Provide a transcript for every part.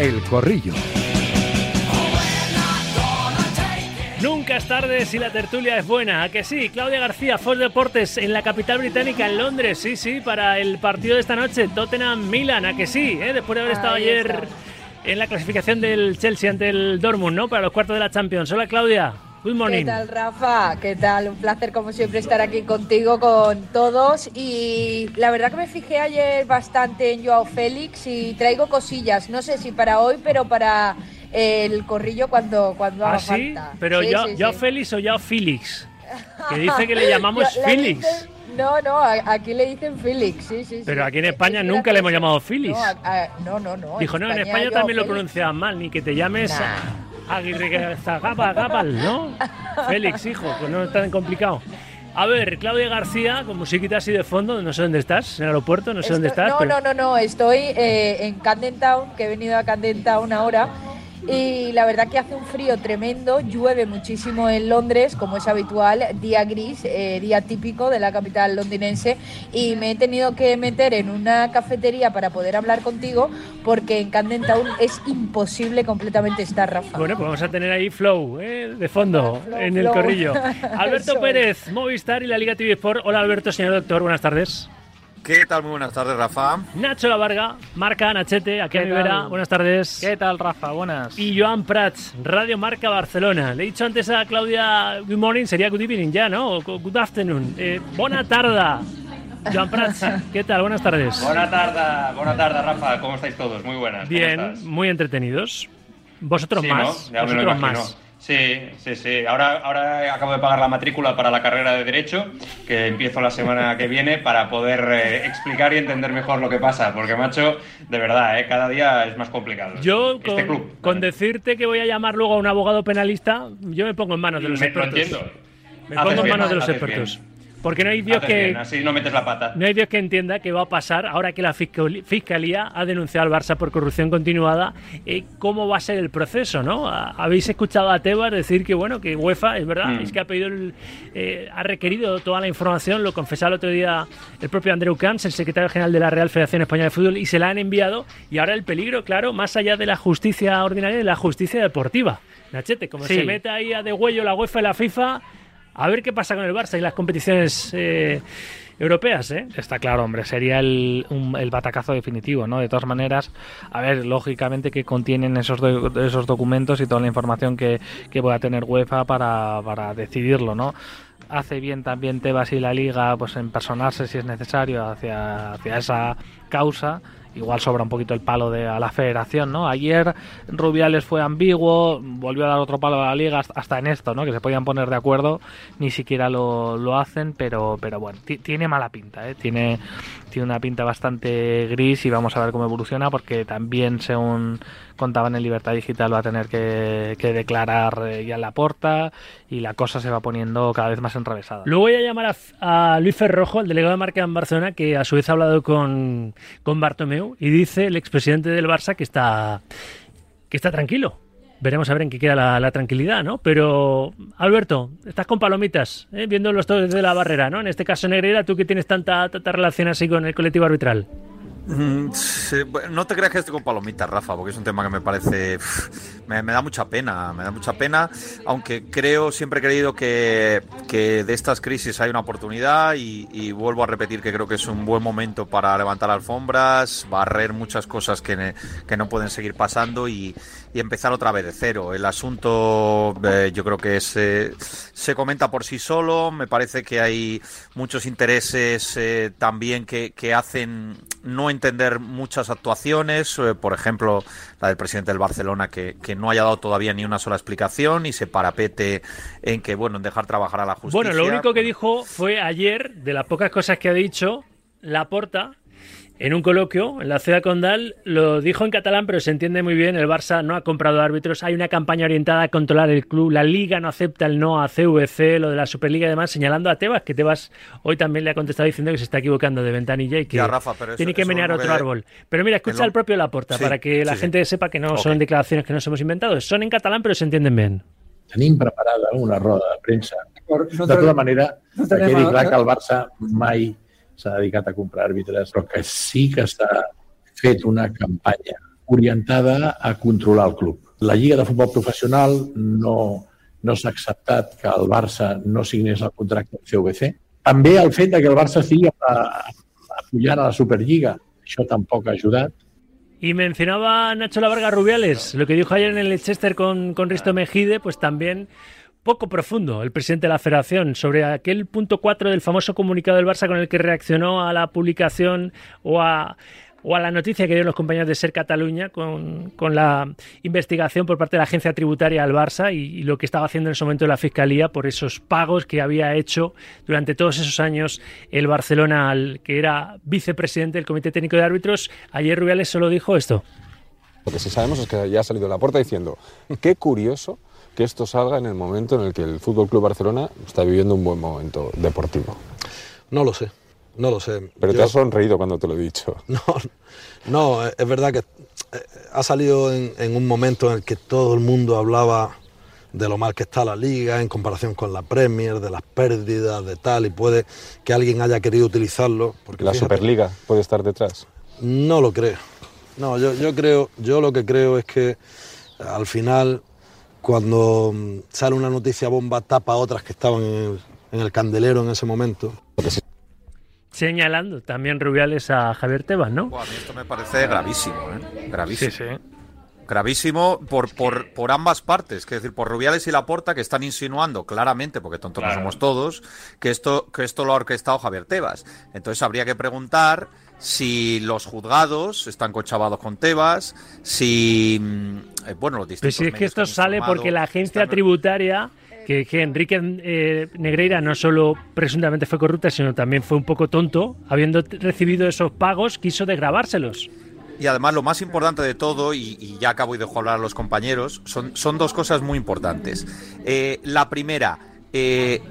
El Corrillo. Nunca es tarde si la tertulia es buena. ¿A que sí? Claudia García, Fox Deportes, en la capital británica, en Londres. Sí, sí, para el partido de esta noche, Tottenham-Milan. ¿A que sí? ¿Eh? Después de haber estado Ahí ayer está. en la clasificación del Chelsea ante el Dortmund, ¿no? Para los cuartos de la Champions. Hola, Claudia. Good morning. ¿Qué tal, Rafa? ¿Qué tal? Un placer, como siempre, estar aquí contigo, con todos. Y la verdad que me fijé ayer bastante en Joao Félix y traigo cosillas. No sé si para hoy, pero para el corrillo cuando, cuando ¿Ah, haga sí? falta. Pero Sí, sí. Félix o yo Félix. Que dice que le llamamos Félix. no, no, aquí le dicen Félix, sí, sí. Pero sí. aquí en Es España nunca le hemos llamado Félix. No, no, no, no. Dijo, no, en España Joao también lo Félix. pronuncian mal, ni que te llames Aguirre Zagaba, Gabal, ¿no? Félix, hijo, pues no es tan complicado. A ver, Claudia García, con musiquita así de fondo, no sé dónde estás, en el aeropuerto, no sé dónde estás. No, pero- no, no, no, estoy eh, en Camden Town, que he venido a Camden Town ahora. Y la verdad que hace un frío tremendo, llueve muchísimo en Londres, como es habitual, día gris, eh, día típico de la capital londinense. Y me he tenido que meter en una cafetería para poder hablar contigo, porque en Camden Town es imposible completamente estar, Rafa. Bueno, pues vamos a tener ahí flow, ¿eh? de fondo, Flow, en el corrillo. Alberto. Pérez, Movistar y la Liga TV Sport. Hola Alberto, señor doctor, buenas tardes. ¿Qué tal? Muy buenas tardes, Rafa. Nacho La Varga, Marca Nachete, aquí en ¿Qué Rivera, buenas tardes. ¿Qué tal, Rafa? Buenas. Y Joan Prats, Radio Marca Barcelona. Le he dicho antes a Claudia Good morning, sería good evening ya, ¿no? O Good afternoon. Eh, buena tarde. Joan Prats, ¿qué tal? Buenas tardes. Buena tarde, buena tarde, Rafa. ¿Cómo estáis todos? Muy buenas. ¿cómo Bien, muy entretenidos. Vosotros Sí, más. ¿no? Ya me lo Vosotros más. Sí, sí, sí. Ahora, ahora acabo de pagar la matrícula para la carrera de Derecho, que empiezo la semana que viene, para poder eh, explicar y entender mejor lo que pasa. Porque, macho, de verdad, eh, cada día es más complicado. Yo, este con, club. con decirte que voy a llamar luego a un abogado penalista, yo me pongo en manos de los Me- lo expertos. entiendo. Me Haces pongo en bien, manos de los expertos. bien. Porque no hay Dios Haces que. bien, así no metes la pata. No hay Dios que entienda qué va a pasar ahora que la fiscal- Fiscalía ha denunciado al Barça por corrupción continuada. eh, ¿Cómo va a ser el proceso? ¿no? Ha- Habéis escuchado a Tebas decir que bueno que UEFA, es verdad, Mm. es que ha pedido el- eh, ha requerido toda la información, lo confesaba el otro día el propio Andreu Camps, el secretario general de la Real Federación Española de Fútbol, y se la han enviado. Y ahora el peligro, claro, más allá de la justicia ordinaria, de la justicia deportiva. Nachete, como Sí. se meta ahí a de huello la UEFA y la FIFA, a ver qué pasa con el Barça y las competiciones eh, europeas, ¿eh? Está claro, hombre, sería el, un- el batacazo definitivo, ¿no? De todas maneras, a ver, lógicamente que contienen esos, do- esos documentos y toda la información que, que pueda tener UEFA para, para decidirlo, ¿no? Hace bien también Tebas y la Liga pues en personarse si es necesario hacia, hacia esa causa. Igual sobra un poquito el palo de, a la federación, ¿no? Ayer Rubiales fue ambiguo, volvió a dar otro palo a la liga hasta- en esto, ¿no? Que se podían poner de acuerdo, ni siquiera lo, lo hacen, pero, pero bueno, ti- tiene mala pinta, ¿eh? Tiene, tiene una pinta bastante gris y vamos a ver cómo evoluciona porque también, según contaban en Libertad Digital, va a tener que, que declarar eh, ya la porta y la cosa se va poniendo cada vez más enrevesada. Luego voy a llamar a, a Luis Ferrojo, el delegado de marca en Barcelona, que a su vez ha hablado con, con Bartomeu y dice el expresidente del Barça que está, que está tranquilo. Veremos a ver en qué queda la, la tranquilidad, ¿no? Pero, Alberto, estás con palomitas, ¿eh? viendo los toques de la barrera, ¿no? En este caso, Negreira, tú que tienes tanta, tanta relación así con el colectivo arbitral. Mm, no te creas que estoy con palomitas, Rafa, porque es un tema que me parece. Me, da mucha pena, me da mucha pena, aunque creo, siempre he creído que, que de estas crisis hay una oportunidad y, vuelvo a repetir que creo que es un buen momento para levantar alfombras, barrer muchas cosas que, que no pueden seguir pasando y, y empezar otra vez de cero. El asunto eh, yo creo que se, se comenta por sí solo, me parece que hay muchos intereses eh, también que, que hacen no entender muchas actuaciones, eh, por ejemplo la del presidente del Barcelona que, que no haya dado todavía ni una sola explicación y se parapete en que, bueno, en dejar trabajar a la justicia. Bueno, lo único que dijo fue ayer, de las pocas cosas que ha dicho, Laporta, en un coloquio en la ciudad condal, lo dijo en catalán, pero se entiende muy bien, el Barça no ha comprado árbitros, hay una campaña orientada a controlar el club, la Liga no acepta el no a CVC, lo de la Superliga y demás, señalando a Tebas, que Tebas hoy también le ha contestado diciendo que se está equivocando de ventanilla y que Ya, Rafa, pero eso- tiene que menear no otro árbol. Pero mira, escucha lo- al propio Laporta, Sí, para que la sí, sí. gente sepa que no son declaraciones que nos hemos inventado, son en catalán, pero se entienden bien. Tenim preparada una roda de premsa. De tota manera, que tenim quedi a- clar que el Barça mai s'ha dedicat a comprar àrbitres, però que sí que s'ha fet una campanya orientada a controlar el club. La Lliga de Futbol Professional no, no s'ha acceptat que el Barça no signés el contracte amb CVC. També el fet de que el Barça estigui apoyant a la Superliga, això tampoc ha ayudat. Y mencionaba Nacho Lavarga Rubiales, lo que dijo ayer en el Leicester con, con Risto Mejide, pues también poco profundo el presidente de la federación sobre aquel punto 4 del famoso comunicado del Barça con el que reaccionó a la publicación o a o a la noticia que dieron los compañeros de Ser Cataluña con, la investigación por parte de la agencia tributaria al Barça y, lo que estaba haciendo en ese momento la Fiscalía por esos pagos que había hecho durante todos esos años el Barcelona, al que era vicepresidente del Comité Técnico de Árbitros. Ayer Rubiales solo dijo esto. Lo que sí sabemos es que ya ha salido de la puerta diciendo, qué curioso que esto salga en el momento en el que el Fútbol Club Barcelona está viviendo un buen momento deportivo. No lo sé. No lo sé. Pero te has sonreído cuando te lo he dicho. No, no es verdad que eh, ha salido en, un momento en el que todo el mundo hablaba de lo mal que está la liga en comparación con la Premier, de las pérdidas, de tal, y puede que alguien haya querido utilizarlo. Porque ¿La Superliga puede estar detrás? No lo creo. No, yo, yo, creo, yo lo que creo es que al final, cuando mm, sale una noticia bomba, tapa otras que estaban en el, en el candelero en ese momento señalando también Rubiales a Javier Tebas, ¿no? a mí esto me parece gravísimo, ¿eh? Gravísimo. Sí, sí. Gravísimo por, por, por ambas partes, que es decir, por Rubiales y Laporta, que están insinuando claramente, porque tontos no somos todos, que esto, que esto lo ha orquestado Javier Tebas. Entonces habría que preguntar si los juzgados están cochavados con Tebas, si, mm, eh, bueno, los distintos. Pero si es que esto sale porque la agencia tributaria que, Enrique eh, Negreira no solo presuntamente fue corrupta, sino también fue un poco tonto, habiendo recibido esos pagos, quiso desgrabárselos. Y además lo más importante de todo, y, ya acabo y dejo hablar a los compañeros, son, son dos cosas muy importantes. Eh, la primera, eh,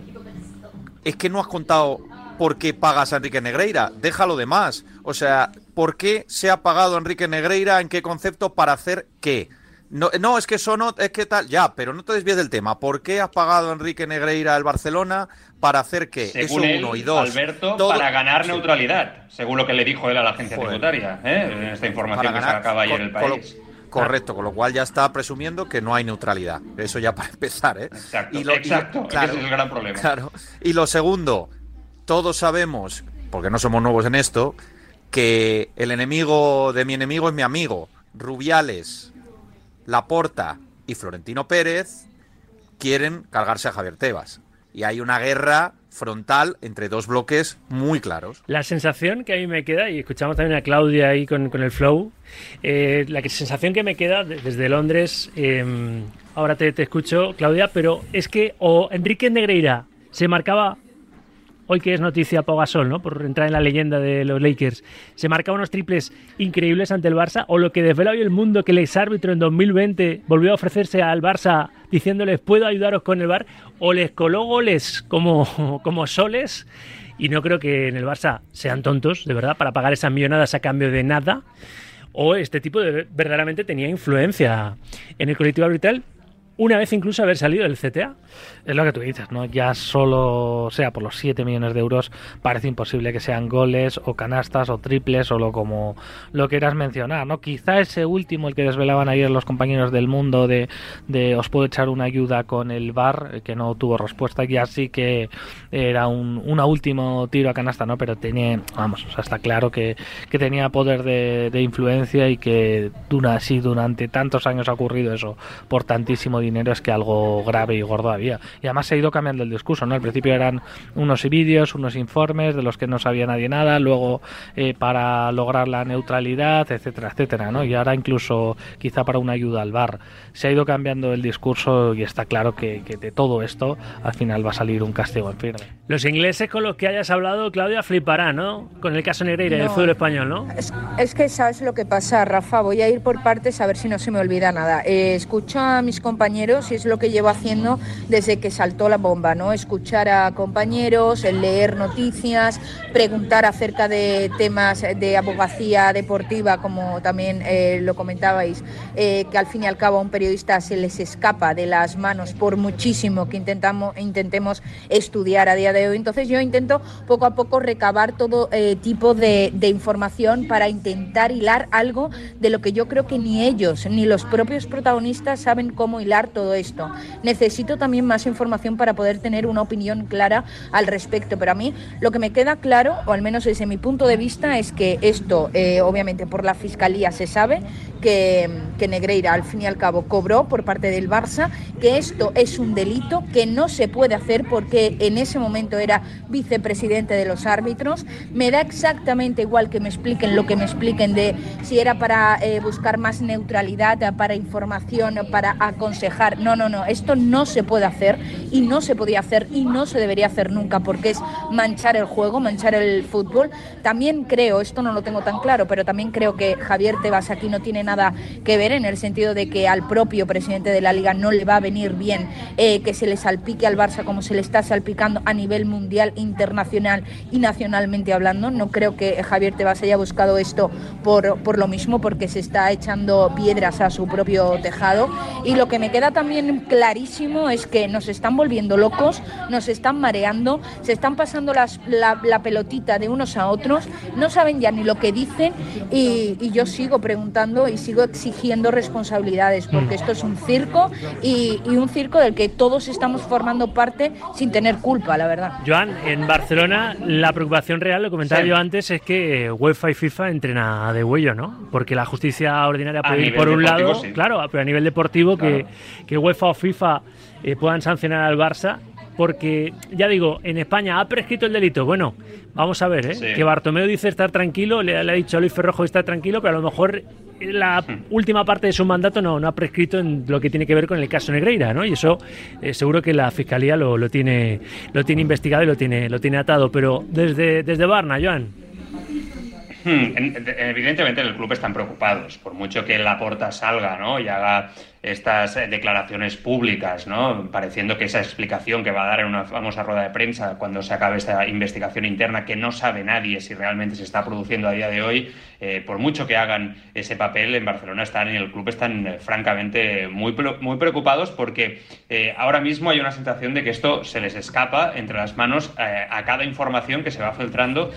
es que no has contado por qué pagas a Enrique Negreira, déjalo de más. O sea, ¿por qué se ha pagado a Enrique Negreira? ¿En qué concepto? ¿Para hacer qué? No, no, es que eso no, es que tal, ya, pero no te desvíes del tema. ¿Por qué has pagado a Enrique Negreira al Barcelona para hacer qué? Según eso uno y dos. Alberto, para ganar neutralidad, según lo que le dijo él a la agencia tributaria, ¿eh? en esta información que se acaba ayer en el país. correcto, con lo cual ya está presumiendo que no hay neutralidad. Eso ya para empezar, ¿eh? Exacto, y lo, exacto, claro, ese es el gran problema. Claro. Y lo segundo, todos sabemos, porque no somos nuevos en esto, que el enemigo de mi enemigo es mi amigo. Rubiales, Laporta y Florentino Pérez quieren cargarse a Javier Tebas. Y hay una guerra frontal entre dos bloques muy claros. La sensación que a mí me queda, y escuchamos también a Claudia ahí con, el flow, eh, la sensación que me queda desde Londres, em, ahora te, te, escucho, Claudia, pero es que o Enrique Negreira se marcaba hoy que es noticia Pau Gasol, ¿no? Por entrar en la leyenda de los Lakers, se marcaba unos triples increíbles ante el Barça, o lo que desvela hoy el mundo que el exárbitro en 2020 volvió a ofrecerse al Barça diciéndoles puedo ayudaros con el bar, o les coló goles como, como soles, y no creo que en el Barça sean tontos, de verdad, para pagar esas millonadas a cambio de nada, o este tipo de verdaderamente tenía influencia en el colectivo arbitral una vez incluso haber salido del CTA. Es lo que tú dices, ¿no? Ya solo sea por los 7 millones de euros, parece imposible que sean goles o canastas o triples o lo como lo quieras mencionar, ¿no? Quizá ese último, el que desvelaban ayer los compañeros del mundo de, de os puedo echar una ayuda con el VAR, que no tuvo respuesta, y así que era un una último tiro a canasta, ¿no? Pero tenía, vamos, o sea, está claro que, que tenía poder de, de influencia y que así durante tantos años ha ocurrido eso por tantísimo dinero dinero es que algo grave y gordo había. Y además se ha ido cambiando el discurso, ¿no? Al principio eran unos vídeos, unos informes de los que no sabía nadie nada, luego eh, para lograr la neutralidad, etcétera, etcétera, ¿no? Y ahora incluso quizá para una ayuda al bar. Se ha ido cambiando el discurso y está claro que, de todo esto al final va a salir un castigo en firme. Los ingleses con los que hayas hablado, Claudia, flipará, ¿no? Con el caso Negreira y el fútbol español, ¿no? Es, que sabes lo que pasa, Rafa. Voy a ir por partes a ver si no se me olvida nada. Eh, escucho a mis compañeros compañeros y es lo que llevo haciendo desde que saltó la bomba, ¿no? Escuchar a compañeros, leer noticias, preguntar acerca de temas de abogacía deportiva, como también eh, lo comentabais, eh, que al fin y al cabo a un periodista se les escapa de las manos por muchísimo que intentamos, intentemos estudiar a día de hoy. Entonces yo intento poco a poco recabar todo eh, tipo de, de información para intentar hilar algo de lo que yo creo que ni ellos ni los propios protagonistas saben cómo hilar todo esto. Necesito también más información para poder tener una opinión clara al respecto, pero a mí lo que me queda claro, o al menos desde mi punto de vista, es que esto, eh, obviamente por la Fiscalía se sabe que, Negreira al fin y al cabo cobró por parte del Barça, que esto es un delito que no se puede hacer porque en ese momento era vicepresidente de los árbitros. Me da exactamente igual que me expliquen lo que me expliquen de si era para eh, buscar más neutralidad, para información, para aconsejar. No, no, no, esto no se puede hacer y no se podía hacer y no se debería hacer nunca porque es manchar el juego, manchar el fútbol. También creo, esto no lo tengo tan claro, pero también creo que Javier Tebas aquí no tiene que ver en el sentido de que al propio presidente de la liga no le va a venir bien eh, que se le salpique al Barça como se le está salpicando a nivel mundial, internacional y nacionalmente hablando. No creo que Javier Tebas haya buscado esto por, por lo mismo, porque se está echando piedras a su propio tejado. Y lo que me queda también clarísimo es que nos están volviendo locos, nos están mareando, se están pasando la pelotita de unos a otros, no saben ya ni lo que dicen y, y yo sigo preguntando y sigo exigiendo responsabilidades, porque esto es un circo y, y un circo del que todos estamos formando parte sin tener culpa, la verdad. Joan, en Barcelona la preocupación real, lo comentaba Sí. yo antes, es que eh, UEFA y FIFA entrena de huello, ¿no? Porque la justicia ordinaria A puede ir por un lado, sí. claro, pero a nivel deportivo que, que UEFA o FIFA eh, puedan sancionar al Barça. Porque, ya digo, en España ha prescrito el delito. Bueno, vamos a ver, ¿eh? Sí. Que Bartomeu dice estar tranquilo, le, le ha dicho a Luis Ferrojo estar tranquilo, pero a lo mejor la última parte de su mandato no, no ha prescrito en lo que tiene que ver con el caso Negreira, ¿no? Y eso eh, seguro que la fiscalía lo, lo tiene lo tiene investigado y lo tiene lo tiene atado. Pero desde desde Barna, Joan. Hmm, en- en- Evidentemente en el club están preocupados, por mucho que Laporta salga ¿no? y haga estas eh, declaraciones públicas, ¿no? pareciendo que esa explicación que va a dar en una famosa rueda de prensa cuando se acabe esta investigación interna que no sabe nadie si realmente se está produciendo a día de hoy, eh, por mucho que hagan ese papel en Barcelona están en el club están eh, francamente muy, muy preocupados porque ahora mismo hay una sensación de que esto se les escapa entre las manos a cada información que se va filtrando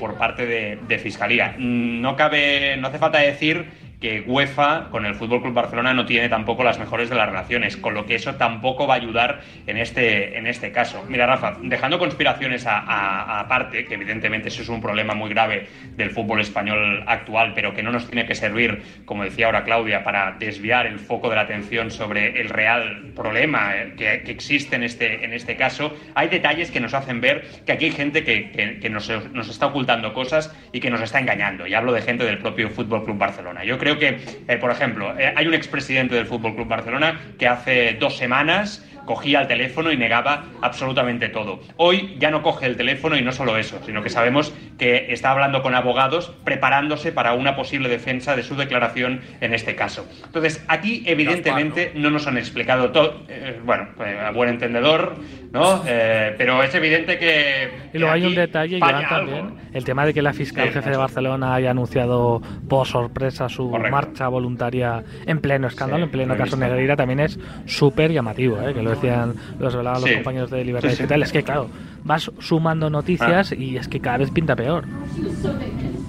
por parte de, de Fiscalía. Mm, No cabe, no hace falta decir que UEFA con el Fútbol Club Barcelona no tiene tampoco las mejores de las relaciones, con lo que eso tampoco va a ayudar en este, en este caso. Mira, Rafa, dejando conspiraciones aparte, que evidentemente eso es un problema muy grave del fútbol español actual, pero que no nos tiene que servir, como decía ahora Claudia, para desviar el foco de la atención sobre el real problema eh, que, existe en este, en este caso, hay detalles que nos hacen ver que aquí hay gente que nos, nos está ocultando cosas y que nos está engañando. Y hablo de gente del propio Fútbol Club Barcelona. Yo creo que, eh, por ejemplo, eh, hay un expresidente del Fútbol Club Barcelona que hace dos semanas cogía el teléfono y negaba absolutamente todo. Hoy ya no coge el teléfono y no solo eso, sino que sabemos que está hablando con abogados preparándose para una posible defensa de su declaración en este caso. Entonces, aquí evidentemente no nos han explicado todo, eh, bueno, eh, a buen entendedor, ¿no? Eh, pero es evidente que... Y luego hay un detalle, algo. también, el tema de que la fiscal Sí, jefe de. Barcelona haya anunciado por sorpresa su Correcto. marcha voluntaria en pleno escándalo, Sí, en pleno caso. Negreira, también es súper llamativo, ¿eh? que lo decían, lo desvelaban los Sí. compañeros de Libertad Sí, sí. Digital. Es que, claro, vas sumando noticias y es que cada vez pinta peor.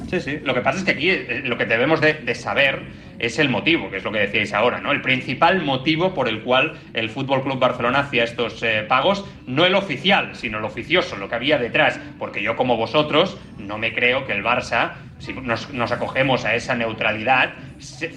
Sí, sí. Lo que pasa es que aquí eh, lo que debemos de, de saber es el motivo, que es lo que decíais ahora, ¿no? El principal motivo por el cual el Fútbol Club Barcelona hacía estos eh, pagos, no el oficial, sino el oficioso, lo que había detrás. Porque yo, como vosotros, no me creo que el Barça, si nos, nos acogemos a esa neutralidad,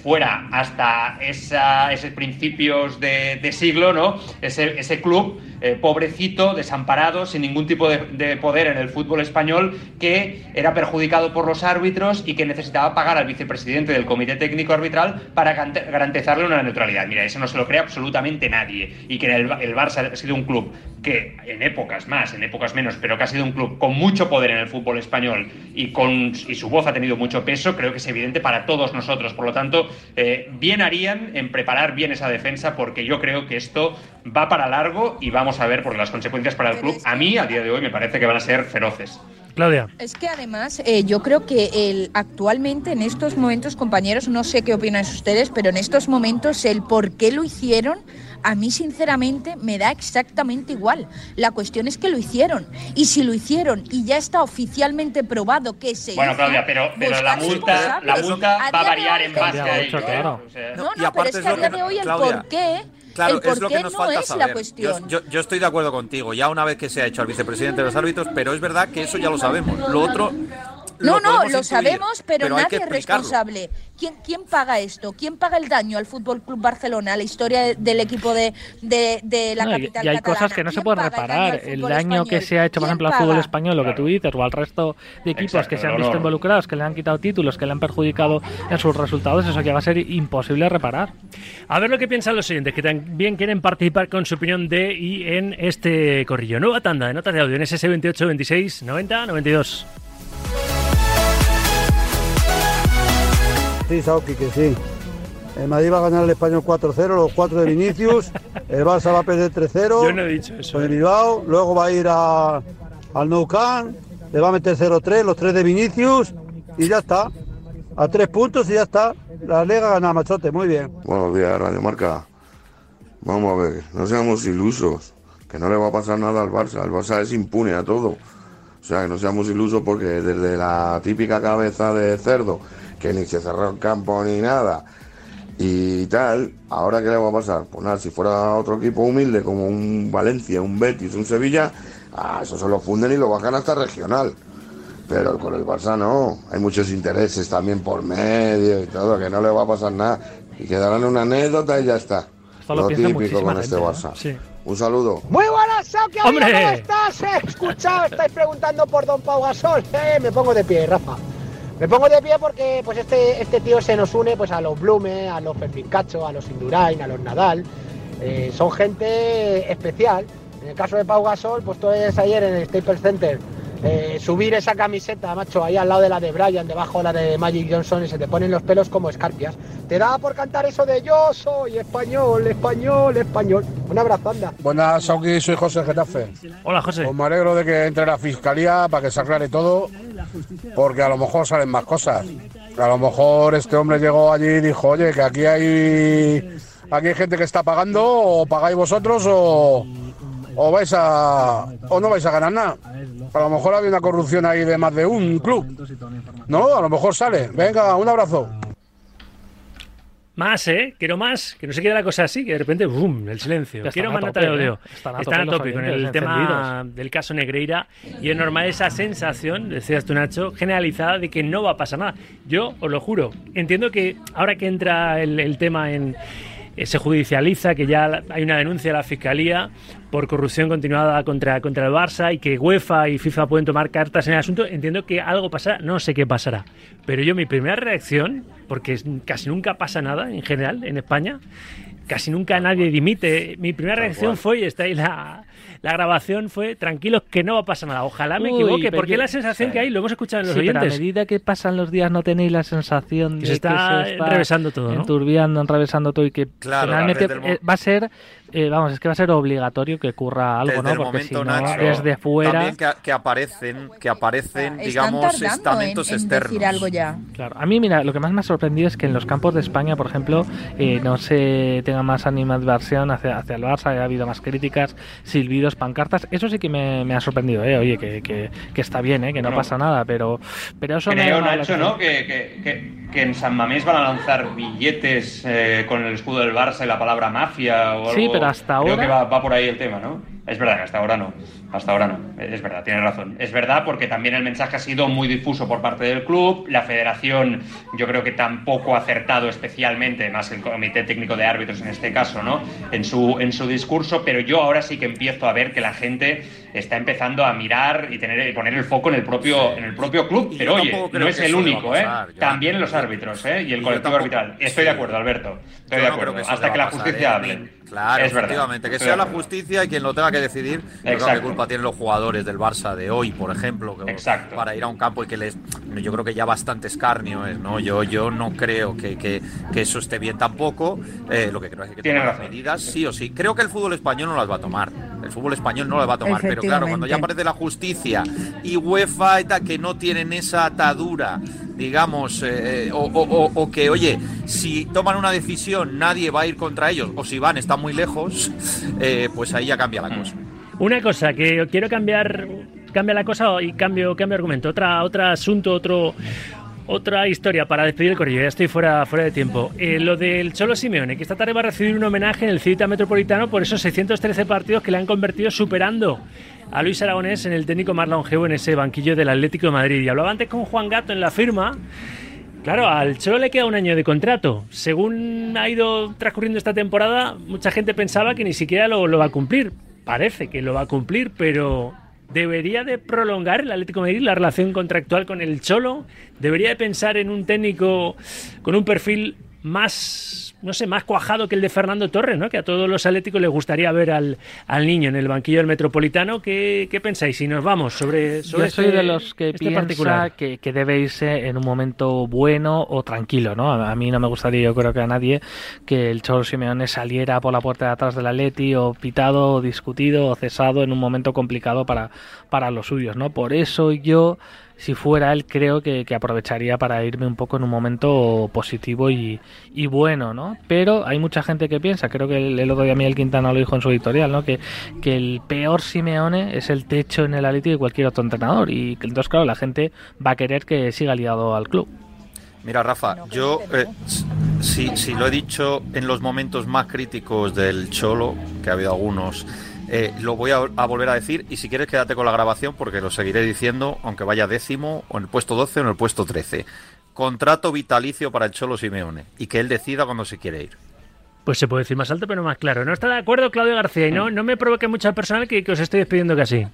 fuera hasta esa, esos principios de, siglo, ¿no? Ese, ese club eh, pobrecito, desamparado, sin ningún tipo de, de poder en el fútbol español, que era perjudicado por los árbitros y que necesitaba pagar al vicepresidente del Comité Técnico Arbitral para garantizarle una neutralidad. Mira, eso no se lo cree absolutamente nadie. Y que el, el Barça ha sido un club que en épocas más, en épocas menos, pero que ha sido un club con mucho poder en el fútbol español y, con, y su voz ha tenido mucho peso, creo que es evidente para todos nosotros. Por lo tanto, eh, bien harían en preparar bien esa defensa porque yo creo que esto va para largo y vamos a ver por las consecuencias para el club. A mí, a día de hoy, me parece que van a ser feroces. Claudia. Es que además eh, yo creo que el, actualmente en estos momentos, compañeros, no sé qué opinan ustedes, pero en estos momentos el por qué lo hicieron, a mí sinceramente me da exactamente igual. La cuestión es que lo hicieron. Y si lo hicieron y ya está oficialmente probado que se Bueno, hizo, Claudia, pero, pero la multa, la va a variar en base a ello. mucho, ¿eh? claro. O sea, No, y no, aparte pero es que a día de hoy el Claudia, por qué, Claro, es lo que nos no falta es saber. la cuestión. Yo, yo- yo estoy de acuerdo contigo, ya una vez que se ha hecho al vicepresidente de los árbitros, pero es verdad que eso ya lo sabemos. Lo otro. No, no, lo intuir, sabemos, pero, hay que nadie es responsable. ¿Quién, ¿Quién paga esto? ¿Quién paga el daño al Fútbol Club Barcelona, a la historia de- del equipo de, de, de la No, y- capital y hay catalana? cosas que no se ¿Quién pueden paga el daño reparar. El daño que se ha hecho, por ¿Quién ejemplo, al fútbol español, lo que tú dices, o al resto de equipos Exacto, que se han visto involucrados, que le han quitado títulos, que le han perjudicado en sus resultados, eso ya va a ser imposible reparar. A ver lo que piensan los oyentes, que también quieren participar con su opinión de y en este corrillo. Nueva tanda de notas de audio en SS 28 26 90 92. Sí, Sauki, que sí. El Madrid va a ganar el Español 4-0, los 4 de Vinicius. El Barça va a perder 3-0 Yo no he dicho eso. el ¿eh? Bilbao. Luego va a ir a- al Nou Camp, le va a meter 0-3, los 3 de Vinicius. Y ya está. A 3 puntos y ya está. La Liga gana, machote. Muy bien. Buenos días, Radio Marca. Vamos a ver, no seamos ilusos, que no le va a pasar nada al Barça. El Barça es impune a todo. O sea, que no seamos ilusos porque desde la típica cabeza de cerdo, que ni se cerró el campo ni nada, y tal, ¿ahora qué le va a pasar? Pues nada, si fuera otro equipo humilde como un Valencia, un Betis, un Sevilla, ah, eso se lo funden y lo bajan hasta regional. Pero con el Barça no, hay muchos intereses también por medio y todo, que no le va a pasar nada. Y quedarán una anécdota y ya está. Esto lo típico con este gente, ¿no? Barça. Sí. Un saludo. Muy buenas, Sauki, ¿cómo estás? He escuchado, estáis preguntando por Don Pau Gasol. Eh, me pongo de pie, Rafa. Me pongo de pie porque pues este, este tío se nos une pues a los Blume, a los Ferfincacho, a los Indurain, a los Nadal. Eh, son gente especial. En el caso de Pau Gasol, pues tú ves ayer en el Staples Center eh, subir esa camiseta, macho, ahí al lado de la de Brian, debajo de la de Magic Johnson y se te ponen los pelos como escarpias. Te da por cantar eso de yo soy español, español, español. Un abrazo, anda. Buenas, Sauki, soy José Getafe. Hola, José. Pues me alegro de que entre la fiscalía para que se aclare todo, porque a lo mejor salen más cosas. A lo mejor este hombre llegó allí y dijo, oye, que aquí hay, aquí hay gente que está pagando, o pagáis vosotros, o, o vais a, o no vais a ganar nada. A lo mejor había una corrupción ahí de más de un club. No, a lo mejor sale. Venga, un abrazo. Más, ¿eh? Quiero más. Que no se quede la cosa así, que de repente, ¡bum! El silencio. Están Quiero más tope, ¿eh? audio. Están a Están a tope tope con el tema del caso Negreira. Y es normal esa sensación, decías tú, Nacho, generalizada de que no va a pasar nada. Yo os lo juro. Entiendo que ahora que entra el, el tema en. Eh, Se judicializa que ya hay una denuncia de la fiscalía por corrupción continuada contra, contra el Barça y que UEFA y FIFA pueden tomar cartas en el asunto. Entiendo que algo pasará, no sé qué pasará. Pero yo, mi primera reacción, porque casi nunca pasa nada en general en España, casi nunca nadie dimite. Mi primera reacción fue, y está ahí la, la grabación, fue tranquilos que no va a pasar nada. Ojalá me Uy, equivoque, porque yo- la sensación que hay, lo hemos escuchado en los Sí, pero a oyentes. medida que pasan los días no tenéis la sensación Que de se está que se está enrevesando todo, ¿no? enturbiando, enrevesando todo y que Claro, finalmente eh, va a ser, eh, vamos, es que va a ser obligatorio que ocurra algo, Desde ¿no? Porque si no, Nacho, desde fuera... También que, que aparecen, que aparecen, Están digamos, en, estamentos en externos. decir algo ya. Claro, a mí mira, lo que más me ha sorprendido es que en los campos de España, por ejemplo, eh, no se tenga más animadversión hacia, hacia el Barça, ha habido más críticas, silbidos, pancartas, eso sí que me, me ha sorprendido, ¿eh? Oye, que, que, que está bien, ¿eh? Que no Bueno. pasa nada, pero, pero eso me ha Creo, la Nacho. ¿no? Que, que- que- que en San Mamés van a lanzar billetes eh, con el escudo del Barça y la palabra mafia o algo. Sí, pero hasta Creo ahora- que va, va por ahí el tema, ¿no? Es verdad que hasta ahora no. Hasta ahora no. Es verdad, tienes razón. Es verdad porque también el mensaje ha sido muy difuso por parte del club. La federación, yo creo que tampoco ha acertado especialmente, más el comité técnico de árbitros en este caso, ¿no? En su, en su discurso. Pero yo ahora sí que empiezo a ver que la gente está empezando a mirar y tener y poner el foco en el propio, en el propio club. Y Pero oye, no es que el único, ¿eh? pasar. También los árbitros, ¿eh? Y el Y colectivo tampoco- arbitral. Estoy de acuerdo, Alberto. Estoy Yo de no acuerdo. que eso Hasta que la pasar, justicia ¿eh? hable. Claro, es verdad. efectivamente, que Estoy sea la justicia y quien lo tenga que decidir. Yo creo que Exacto. culpa tienen los jugadores del Barça de hoy, por ejemplo, que- para ir a un campo y que les. Yo creo que ya bastante escarnio es, ¿no? Yo, yo no creo que, que- que eso esté bien tampoco. Eh, lo que creo es que hay que Tiene tomar las medidas, sí o sí. Creo que el fútbol español no las va a tomar. El fútbol español no las va a tomar. Pero claro, cuando ya aparece la justicia y UEFA y tal, que no tienen esa atadura, digamos, eh, o, o- o- o que, oye, si toman una decisión, nadie va a ir contra ellos, o si van, están muy lejos, eh, pues ahí ya cambia la cosa. Una cosa que quiero cambiar, cambia la cosa y cambio, cambio argumento. Otra, otro asunto, otro, otra historia para despedir el corrillo. Ya estoy fuera, fuera de tiempo. Eh, lo del Cholo Simeone, que esta tarde va a recibir un homenaje en el Ciudad Metropolitano por esos 613 partidos que le han convertido superando a Luis Aragonés en el técnico más longevo en ese banquillo del Atlético de Madrid. Y hablaba antes con Juan Gato en la firma. Claro, al Cholo le queda un año de contrato. Según ha ido transcurriendo esta temporada, mucha gente pensaba que ni siquiera lo, lo va a cumplir. Parece que lo va a cumplir, pero ¿debería de prolongar el Atlético de Madrid la relación contractual con el Cholo? ¿Debería de pensar en un técnico con un perfil más, no sé, más cuajado que el de Fernando Torres, ¿no? Que a todos los atléticos les gustaría ver al, al niño en el banquillo del Metropolitano. ¿Qué, qué pensáis? Si nos vamos sobre, sobre Yo soy este- de los que este piensa particular. que, que debe irse en un momento bueno o tranquilo, ¿no? A, a mí no me gustaría, yo creo que a nadie, que el Cholo Simeone saliera por la puerta de atrás del Atleti o pitado o discutido o cesado en un momento complicado para, para los suyos, ¿no? Por eso yo, si fuera él, creo que, que aprovecharía para irme un poco en un momento positivo y, y bueno, ¿no? Pero hay mucha gente que piensa, creo que el, el otro día Miguel Quintana lo dijo en su editorial, ¿no? Que, que el peor Simeone es el techo en el Atleti de cualquier otro entrenador y que entonces, claro, la gente va a querer que siga liado al club. Mira, Rafa, yo eh, si lo he dicho en los momentos más críticos del Cholo, que ha habido algunos, eh, lo voy a, a volver a decir y si quieres quédate con la grabación porque lo seguiré diciendo, aunque vaya décimo, o en el puesto 12 o en el puesto 13. Contrato vitalicio para el Cholo Simeone y que él decida cuando se quiere ir. Pues se puede decir más alto, pero más claro. ¿No está de acuerdo Claudio García? Y no, no me provoque mucho al personal que, que os estoy despidiendo casi.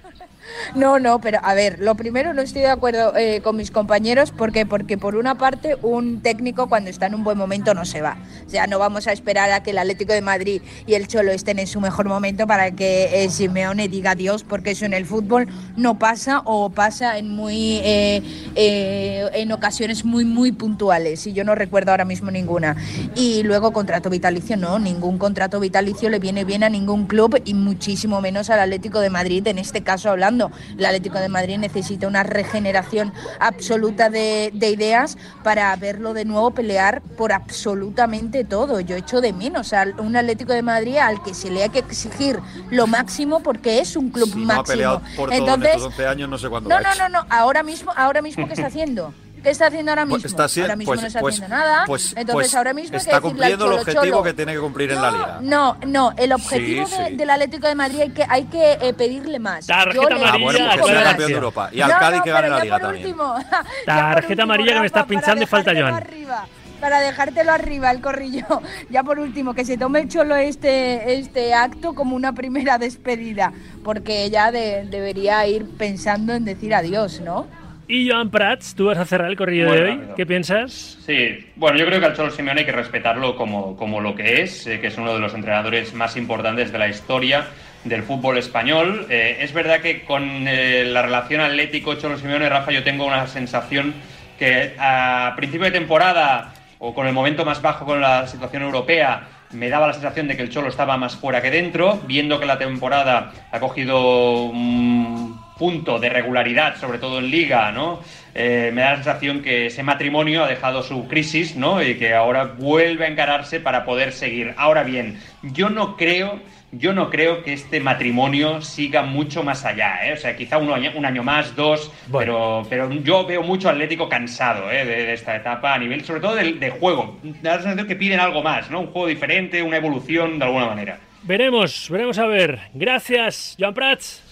No, no, pero a ver, lo primero no estoy de acuerdo eh, con mis compañeros porque porque por una parte un técnico cuando está en un buen momento no se va. O sea, no vamos a esperar a que el Atlético de Madrid y el Cholo estén en su mejor momento para que eh, Simeone diga adiós, porque eso en el fútbol no pasa o pasa en muy eh, en ocasiones muy muy puntuales y yo no recuerdo ahora mismo ninguna. Y luego contrato vitalicio, no, ningún contrato vitalicio le viene bien a ningún club y muchísimo menos al Atlético de Madrid en este caso hablando. El Atlético de Madrid necesita una regeneración absoluta de, de ideas para verlo de nuevo pelear por absolutamente todo. Yo echo de menos a un Atlético de Madrid al que se le hay que exigir lo máximo porque es un club Si no ha máximo. peleado por todo en Entonces, estos 11 años, no sé cuándo no, no, no, no, ahora mismo, ahora mismo ¿qué está haciendo? ¿Qué está haciendo ahora mismo? Pues está haci- ahora mismo pues- no está pues- haciendo nada. pues- Entonces pues ahora mismo hay que está decirle al cumpliendo el objetivo Cholo, que tiene que cumplir en la liga. no, no, el objetivo Sí, de- sí. del Atlético de Madrid hay que, hay que eh, pedirle más. Tarjeta Yo amarilla, Ah, bueno, pues que sea campeón de Europa. Y al No, Cádiz no, que gane la liga también. último, Tarjeta último, amarilla que me estás pinchando y falta dejártelo Joan. arriba, para dejártelo arriba el corrillo. Ya por último, que se tome el cholo este, este acto como una primera despedida, porque ya de- debería ir pensando en decir adiós, ¿no? Y Joan Prats, tú vas a cerrar el corrillo Muy de hoy. rápido. ¿Qué piensas? Sí, bueno, yo creo que al Cholo Simeone hay que respetarlo como, como lo que es, eh, que es uno de los entrenadores más importantes de la historia del fútbol español. Eh, es verdad que con eh, la relación Atlético Cholo Simeone Rafa yo tengo una sensación que a principio de temporada o con el momento más bajo con la situación europea me daba la sensación de que el Cholo estaba más fuera que dentro, viendo que la temporada ha cogido un punto de regularidad, sobre todo en liga, ¿no? Eh, me da la sensación que ese matrimonio ha dejado su crisis, ¿no? Y que ahora vuelve a encararse para poder seguir. Ahora bien, yo no creo, yo no creo que este matrimonio siga mucho más allá, ¿eh? O sea, quizá un año, un año más, dos, pero, pero yo veo mucho Atlético cansado, ¿eh? De, de esta etapa a nivel, sobre todo del de juego. Me da la sensación que piden algo más, ¿no? Un juego diferente, una evolución de alguna manera. Veremos, veremos a ver. Gracias, Joan Prats.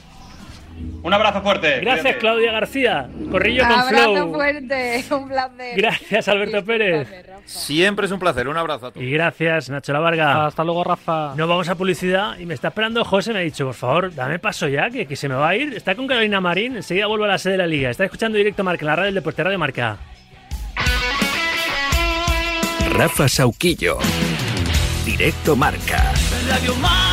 Un abrazo fuerte. Gracias, cuídate. Claudia García. Corrillo con Abrazo Flow. fuerte, un placer. Gracias, Alberto Pérez. Siempre es un placer. Un abrazo a todos. Y gracias, Nacho La Varga. Hasta luego, Rafa. Nos vamos a publicidad y me está esperando José. Me ha dicho, por favor, dame paso ya, que, que se me va a ir. Está con Carolina Marín. Enseguida vuelvo a la sede de la Liga. Está escuchando directo Marca, la radio del Deporte Radio Marca. Rafa Sauquillo. Directo Marca. Radio Mar.